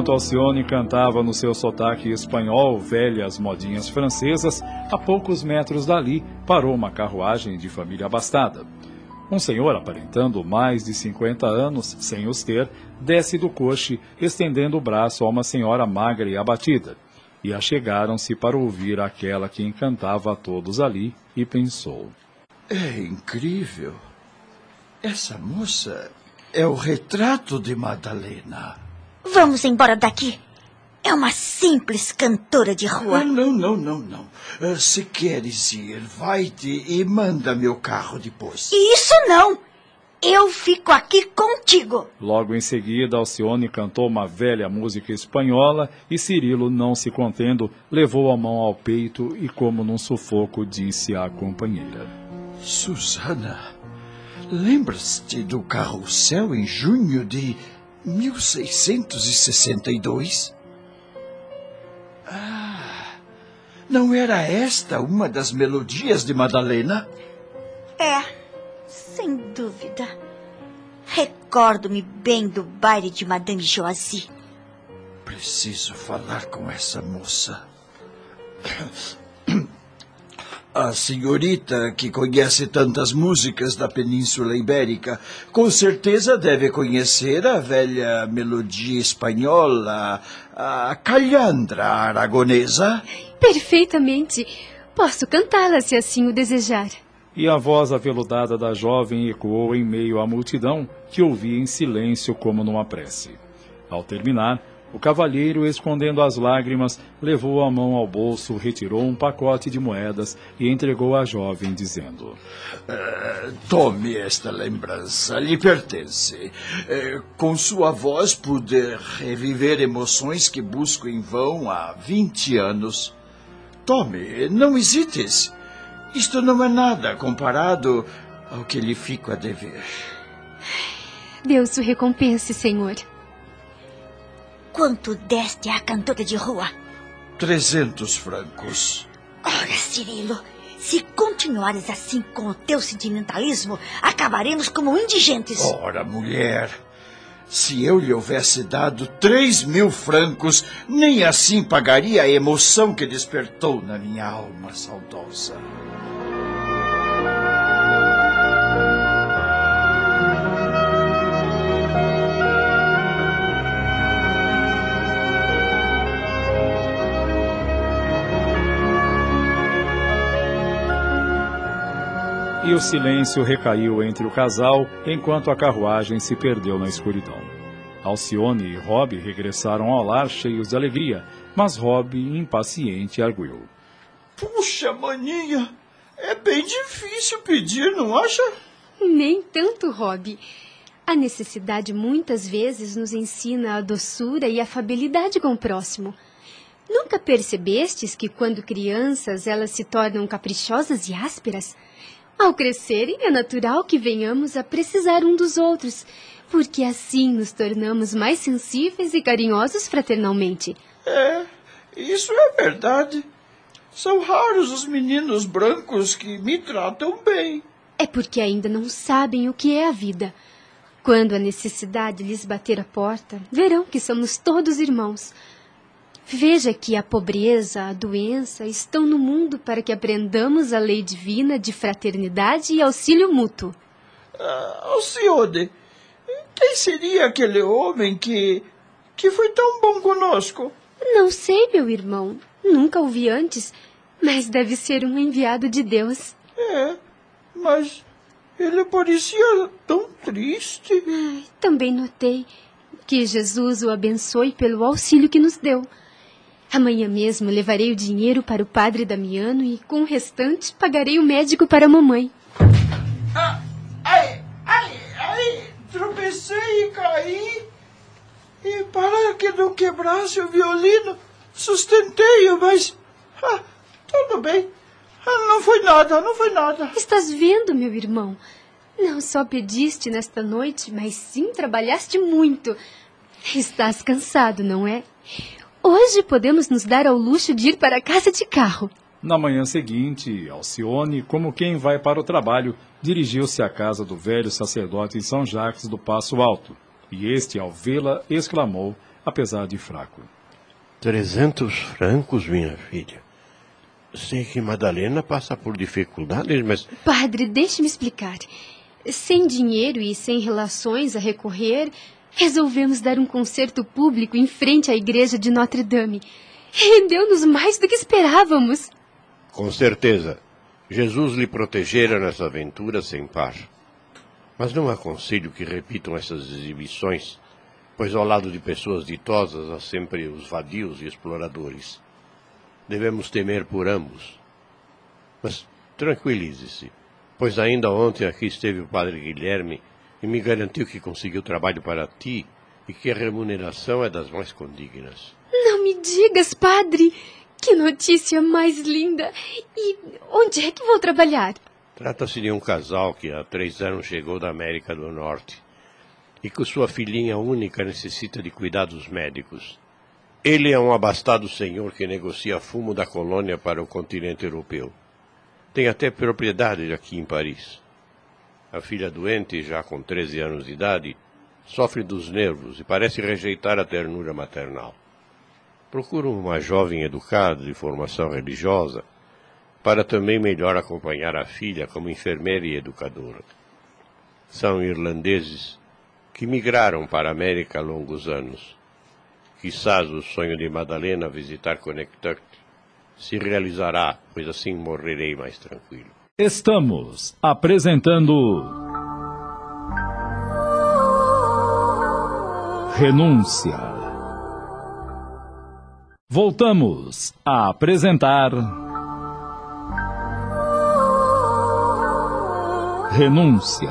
Enquanto Alcione cantava no seu sotaque espanhol velhas modinhas francesas, a poucos metros dali parou uma carruagem de família abastada. Um senhor aparentando mais de 50 anos, sem os ter, desce do coche, estendendo o braço a uma senhora magra e abatida. E achegaram-se para ouvir aquela que encantava a todos ali e pensou: É incrível. Essa moça é o retrato de Madalena. Vamos embora daqui. É uma simples cantora de rua. Não, não, não, não. Uh, se queres ir, vai-te e manda meu carro depois. Isso não! Eu fico aqui contigo. Logo em seguida, Alcione cantou uma velha música espanhola e Cirilo, não se contendo, levou a mão ao peito e, como num sufoco, disse à companheira: Susana, lembras-te do carrossel em junho de 1662? Ah, não era esta uma das melodias de Madalena? É, sem dúvida. Recordo-me bem do baile de Madame Josie. Preciso falar com essa moça. A senhorita, que conhece tantas músicas da Península Ibérica, com certeza deve conhecer a velha melodia espanhola, a calhandra aragonesa. Perfeitamente. Posso cantá-la se assim o desejar. E a voz aveludada da jovem ecoou em meio à multidão, que ouvia em silêncio como numa prece. Ao terminar, o cavalheiro, escondendo as lágrimas, levou a mão ao bolso, retirou um pacote de moedas e entregou à jovem, dizendo: uh, Tome esta lembrança, lhe pertence. Uh, com sua voz pude reviver emoções que busco em vão há 20 anos. Tome, não hesites. Isto não é nada comparado ao que lhe fico a dever. Deus o recompense, Senhor. Quanto deste à cantora de rua? Trezentos francos. Ora, Cirilo, se continuares assim com o teu sentimentalismo, acabaremos como indigentes. Ora, mulher, se eu lhe houvesse dado três mil francos, nem assim pagaria a emoção que despertou na minha alma saudosa. E o silêncio recaiu entre o casal enquanto a carruagem se perdeu na escuridão. Alcione e Rob regressaram ao lar cheios de alegria, mas Rob, impaciente, arguiu. Puxa, maninha, é bem difícil pedir, não acha? Nem tanto, Rob. A necessidade muitas vezes nos ensina a doçura e a afabilidade com o próximo. Nunca percebestes que, quando crianças, elas se tornam caprichosas e ásperas? Ao crescerem, é natural que venhamos a precisar um dos outros, porque assim nos tornamos mais sensíveis e carinhosos fraternalmente. É, isso é verdade. São raros os meninos brancos que me tratam bem. É porque ainda não sabem o que é a vida. Quando a necessidade lhes bater a porta, verão que somos todos irmãos. Veja que a pobreza, a doença estão no mundo para que aprendamos a lei divina de fraternidade e auxílio mútuo. Uh, Alcione, quem seria aquele homem que. que foi tão bom conosco? Não sei, meu irmão. Nunca o vi antes, mas deve ser um enviado de Deus. É, mas ele parecia tão triste. Ai, também notei que Jesus o abençoe pelo auxílio que nos deu. Amanhã mesmo levarei o dinheiro para o padre Damiano e, com o restante, pagarei o médico para a mamãe. Ah, ai, ai, ai, tropecei e caí. E para que não quebrasse o violino, sustentei-o, mas. Ah, tudo bem. Ah, não foi nada, não foi nada. Estás vendo, meu irmão? Não só pediste nesta noite, mas sim trabalhaste muito. Estás cansado, não é? Hoje podemos nos dar ao luxo de ir para casa de carro. Na manhã seguinte, Alcione, como quem vai para o trabalho, dirigiu-se à casa do velho sacerdote em São Jacques do Passo Alto. E este, ao vê-la, exclamou, apesar de fraco: Trezentos francos, minha filha. Sei que Madalena passa por dificuldades, mas. Padre, deixe-me explicar. Sem dinheiro e sem relações a recorrer, resolvemos dar um concerto público em frente à igreja de Notre Dame. Rendeu-nos mais do que esperávamos. Com certeza. Jesus lhe protegera nessa aventura sem par. Mas não aconselho que repitam essas exibições, pois ao lado de pessoas ditosas há sempre os vadios e exploradores. Devemos temer por ambos. Mas tranquilize-se, pois ainda ontem aqui esteve o padre Guilherme e me garantiu que conseguiu trabalho para ti e que a remuneração é das mais condignas. Não me digas, padre! Que notícia mais linda! E onde é que vou trabalhar? Trata-se de um casal que há três anos chegou da América do Norte e que sua filhinha única necessita de cuidados médicos. Ele é um abastado senhor que negocia fumo da colônia para o continente europeu. Tem até propriedade aqui em Paris. A filha doente, já com 13 anos de idade, sofre dos nervos e parece rejeitar a ternura maternal. Procuro uma jovem educada de formação religiosa para também melhor acompanhar a filha como enfermeira e educadora. São irlandeses que migraram para a América há longos anos. Quizás o sonho de Madalena visitar Connecticut se realizará, pois assim morrerei mais tranquilo. Estamos apresentando. Renúncia. Voltamos a apresentar. Renúncia.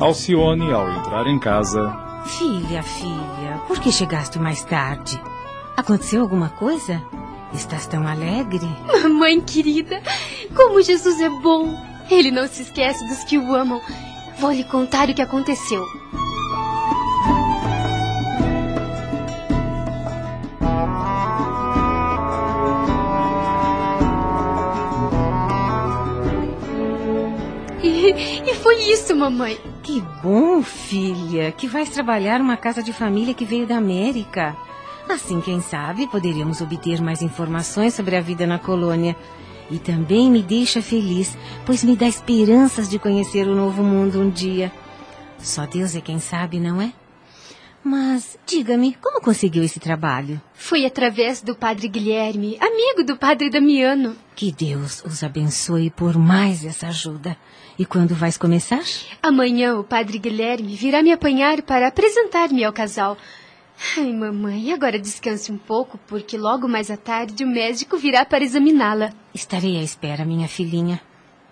Alcione, ao entrar em casa. Filha, filha, por que chegaste mais tarde? Aconteceu alguma coisa? Estás tão alegre? Mamãe querida, como Jesus é bom! Ele não se esquece dos que o amam. Vou lhe contar o que aconteceu. E, e foi isso, mamãe. Que bom, filha, que vais trabalhar numa casa de família que veio da América. Assim, quem sabe, poderíamos obter mais informações sobre a vida na colônia. E também me deixa feliz, pois me dá esperanças de conhecer o novo mundo um dia. Só Deus é quem sabe, não é? Mas diga-me, como conseguiu esse trabalho? Foi através do padre Guilherme, amigo do padre Damiano. Que Deus os abençoe por mais essa ajuda. E quando vais começar? Amanhã o padre Guilherme virá me apanhar para apresentar-me ao casal. Ai, mamãe, agora descanse um pouco, porque logo mais à tarde o médico virá para examiná-la. Estarei à espera, minha filhinha.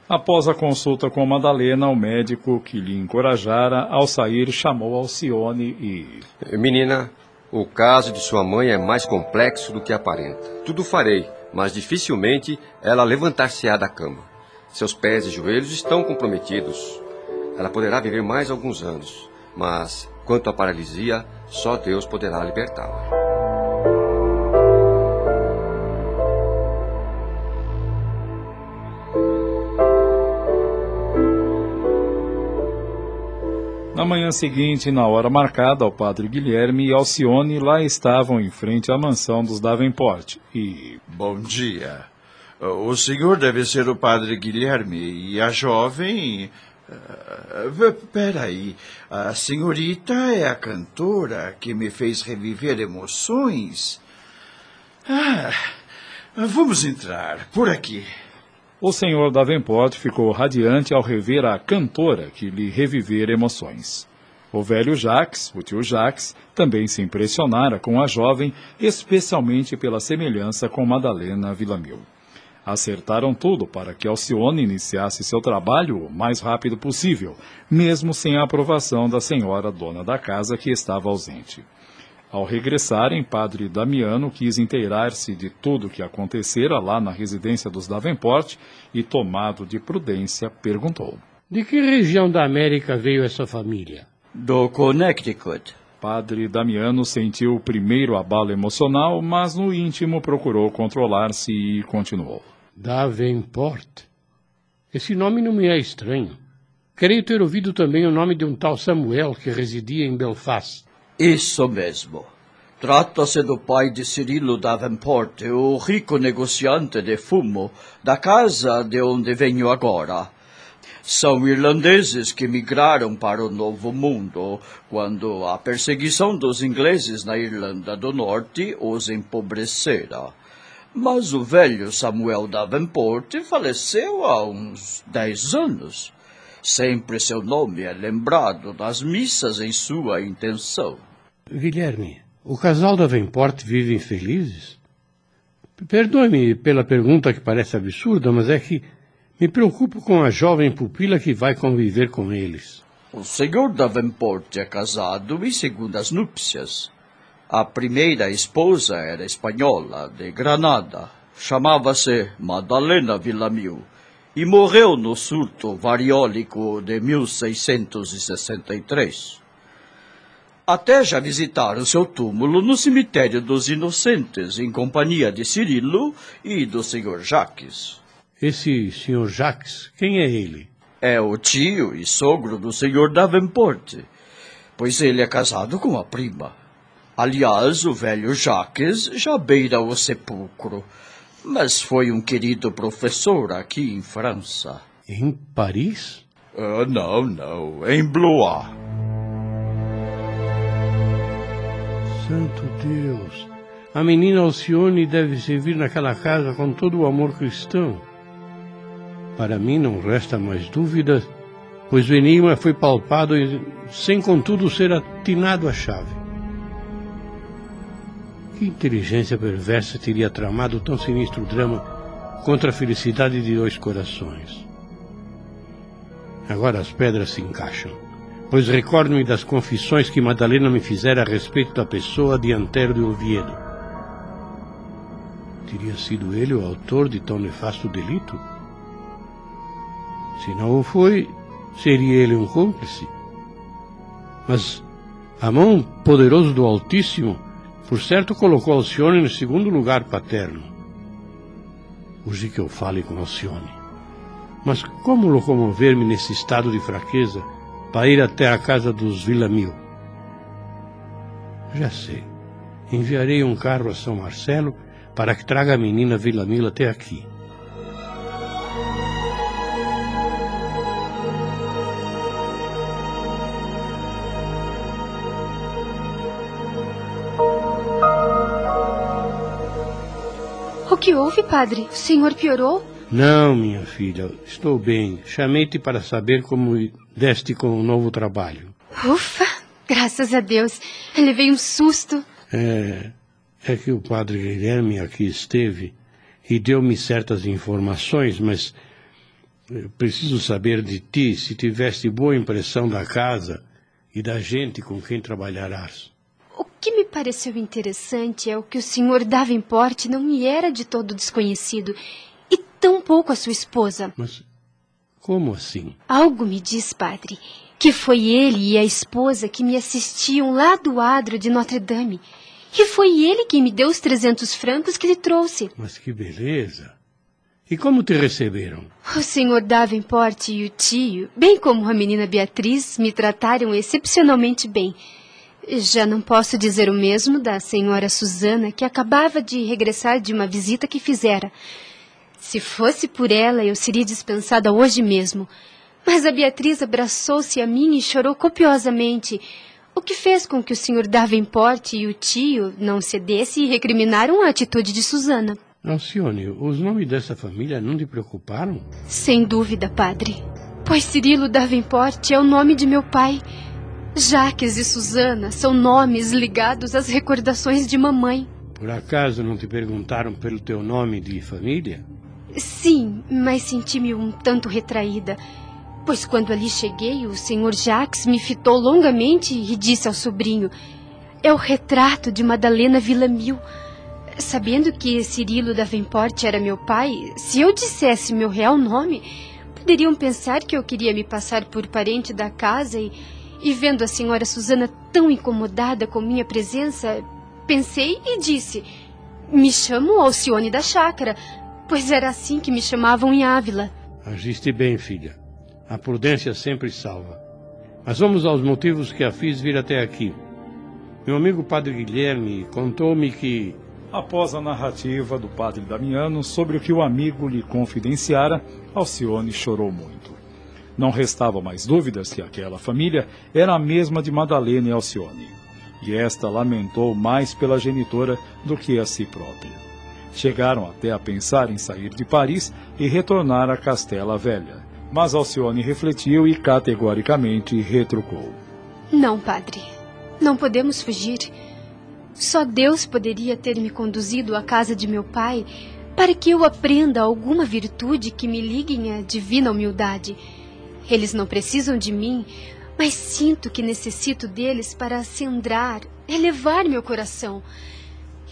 Após a consulta com Madalena, o médico que lhe encorajara, ao sair, chamou Alcione e. Menina, o caso de sua mãe é mais complexo do que aparenta. Tudo farei, mas dificilmente ela levantar-se-á da cama. Seus pés e joelhos estão comprometidos. Ela poderá viver mais alguns anos, mas quanto à paralisia, só Deus poderá libertá-la. Na manhã seguinte, na hora marcada ao padre Guilherme e Alcione lá estavam em frente à mansão dos Davenport e... Bom dia. O senhor deve ser o padre Guilherme e a jovem... Uh, peraí, a senhorita é a cantora que me fez reviver emoções? Ah, vamos entrar, por aqui. O senhor Davenport ficou radiante ao rever a cantora que lhe revivera emoções. O velho Jacques, o tio Jacques, também se impressionara com a jovem, especialmente pela semelhança com Madalena Villamil. Acertaram tudo para que Alcione iniciasse seu trabalho o mais rápido possível, mesmo sem a aprovação da senhora dona da casa que estava ausente. Ao regressarem, padre Damiano quis inteirar-se de tudo o que acontecera lá na residência dos Davenport e, tomado de prudência, perguntou: De que região da América veio essa família? Do Connecticut. Padre Damiano sentiu o primeiro abalo emocional, mas no íntimo procurou controlar-se e continuou. Davenport? Esse nome não me é estranho. Creio ter ouvido também o nome de um tal Samuel que residia em Belfast. Isso mesmo. Trata-se do pai de Cirilo Davenport, o rico negociante de fumo, da casa de onde venho agora. São irlandeses que migraram para o Novo Mundo quando a perseguição dos ingleses na Irlanda do Norte os empobrecera. Mas o velho Samuel Davenport faleceu há uns dez anos. Sempre seu nome é lembrado nas missas em sua intenção. Guilherme, o casal Davenport vive felizes? Perdoe-me pela pergunta que parece absurda, mas é que me preocupo com a jovem pupila que vai conviver com eles. O senhor Davenport é casado em segundas núpcias. A primeira esposa era espanhola, de Granada. Chamava-se Madalena Villamil e morreu no surto variólico de 1663. Até já visitaram seu túmulo no cemitério dos Inocentes, em companhia de Cirilo e do Sr. Jacques. Esse Sr. Jacques, quem é ele? É o tio e sogro do Sr. Davenport, pois ele é casado com a prima. Aliás, o velho Jacques já beira o sepulcro, mas foi um querido professor aqui em França. Em Paris? Uh, não, não, em Blois. Santo Deus! A menina Alcione deve servir naquela casa com todo o amor cristão. Para mim não resta mais dúvida, pois o enigma foi palpado sem contudo ser atinado à chave. Que inteligência perversa teria tramado tão sinistro drama contra a felicidade de dois corações? Agora as pedras se encaixam pois recordo-me das confissões que Madalena me fizera a respeito da pessoa de Antero de Oviedo. Teria sido ele o autor de tão nefasto delito? Se não o foi, seria ele um cúmplice. Mas a mão poderosa do Altíssimo, por certo, colocou Alcione no segundo lugar paterno. Urge que eu fale com Alcione. Mas como locomover-me nesse estado de fraqueza? para ir até a casa dos Villamil. Já sei. Enviarei um carro a São Marcelo para que traga a menina Villamil até aqui. Que houve, padre? O senhor piorou? Não, minha filha, estou bem. Chamei-te para saber como deste com o novo trabalho. Ufa, graças a Deus. Levei um susto. É, é que o padre Guilherme aqui esteve e deu-me certas informações, mas preciso saber de ti se tiveste boa impressão da casa e da gente com quem trabalharás. O que me pareceu interessante é o que o senhor Davenport não me era de todo desconhecido tão pouco a sua esposa. Mas como assim? Algo me diz, padre, que foi ele e a esposa que me assistiam lá do adro de Notre Dame. E foi ele quem me deu os trezentos francos que lhe trouxe. Mas que beleza! E como te receberam? O senhor Davenport e o tio, bem como a menina Beatriz, me trataram excepcionalmente bem. Já não posso dizer o mesmo da senhora Susana, que acabava de regressar de uma visita que fizera. Se fosse por ela, eu seria dispensada hoje mesmo. Mas a Beatriz abraçou-se a mim e chorou copiosamente, o que fez com que o Sr. Davenport e o tio não cedessem e recriminaram a atitude de Susana. Alcione, os nomes dessa família não lhe preocuparam? Sem dúvida, padre. Pois Cirilo Davenport é o nome de meu pai. Jaques e Susana são nomes ligados às recordações de mamãe. Por acaso não te perguntaram pelo teu nome de família? Sim, mas senti-me um tanto retraída. Pois quando ali cheguei, o senhor Jacques me fitou longamente e disse ao sobrinho: É o retrato de Madalena Villamil. Sabendo que Cirilo Davenport era meu pai, se eu dissesse meu real nome, poderiam pensar que eu queria me passar por parente da casa e, e vendo a senhora Susana tão incomodada com minha presença, pensei e disse: Me chamo Alcione da Chácara, pois era assim que me chamavam em Ávila. Agiste bem, filha. A prudência sempre salva. Mas vamos aos motivos que a fiz vir até aqui. Meu amigo Padre Guilherme contou-me que Após a narrativa do padre Damiano sobre o que o amigo lhe confidenciara, Alcione chorou muito. Não restava mais dúvidas que aquela família era a mesma de Madalena e Alcione. E esta lamentou mais pela genitora do que a si própria. Chegaram até a pensar em sair de Paris e retornar a Castela Velha. Mas Alcione refletiu e categoricamente retrucou. Não, padre. Não podemos fugir. Só Deus poderia ter me conduzido à casa de meu pai para que eu aprenda alguma virtude que me ligue à divina humildade. Eles não precisam de mim, mas sinto que necessito deles para acendrar, elevar meu coração.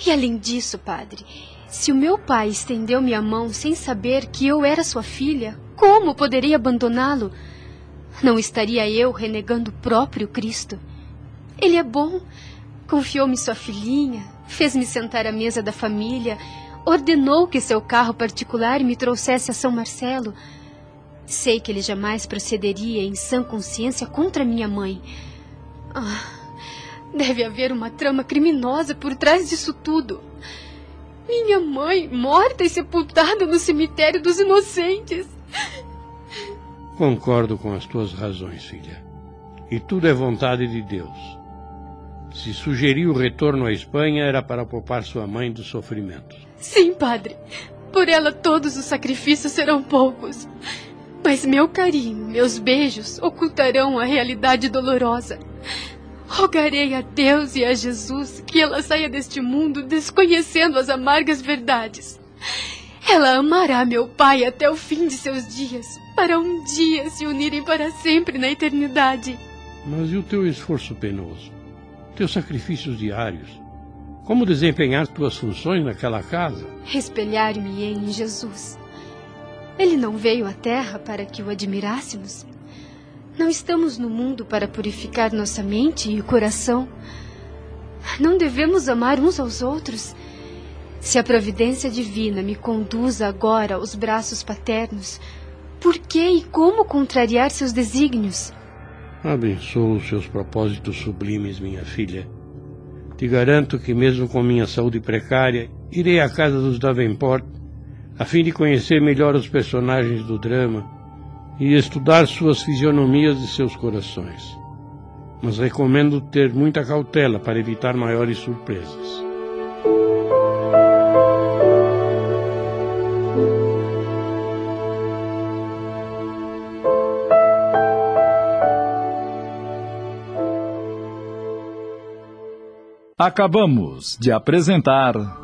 E além disso, padre, se o meu pai estendeu minha mão sem saber que eu era sua filha, como poderia abandoná-lo? Não estaria eu renegando o próprio Cristo? Ele é bom, Confiou-me sua filhinha, fez-me sentar à mesa da família, ordenou que seu carro particular me trouxesse a São Marcelo. Sei que ele jamais procederia em sã consciência contra minha mãe. Ah, deve haver uma trama criminosa por trás disso tudo. Minha mãe morta e sepultada no cemitério dos inocentes. Concordo com as tuas razões, filha. E tudo é vontade de Deus. Se sugeriu o retorno à Espanha era para poupar sua mãe dos sofrimentos. Sim, padre. Por ela todos os sacrifícios serão poucos. Mas meu carinho, meus beijos ocultarão a realidade dolorosa. Rogarei a Deus e a Jesus que ela saia deste mundo desconhecendo as amargas verdades. Ela amará meu pai até o fim de seus dias, para um dia se unirem para sempre na eternidade. Mas e o teu esforço penoso? teus sacrifícios diários? Como desempenhar tuas funções naquela casa? Espelhar-me em Jesus. Ele não veio à terra para que o admirássemos. Não estamos no mundo para purificar nossa mente e coração. Não devemos amar uns aos outros. Se a providência divina me conduz agora aos braços paternos, por que e como contrariar seus desígnios? Abençoo os seus propósitos sublimes, minha filha. Te garanto que, mesmo com minha saúde precária, irei à casa dos Davenport a fim de conhecer melhor os personagens do drama e estudar suas fisionomias e seus corações. Mas recomendo ter muita cautela para evitar maiores surpresas. Acabamos de apresentar.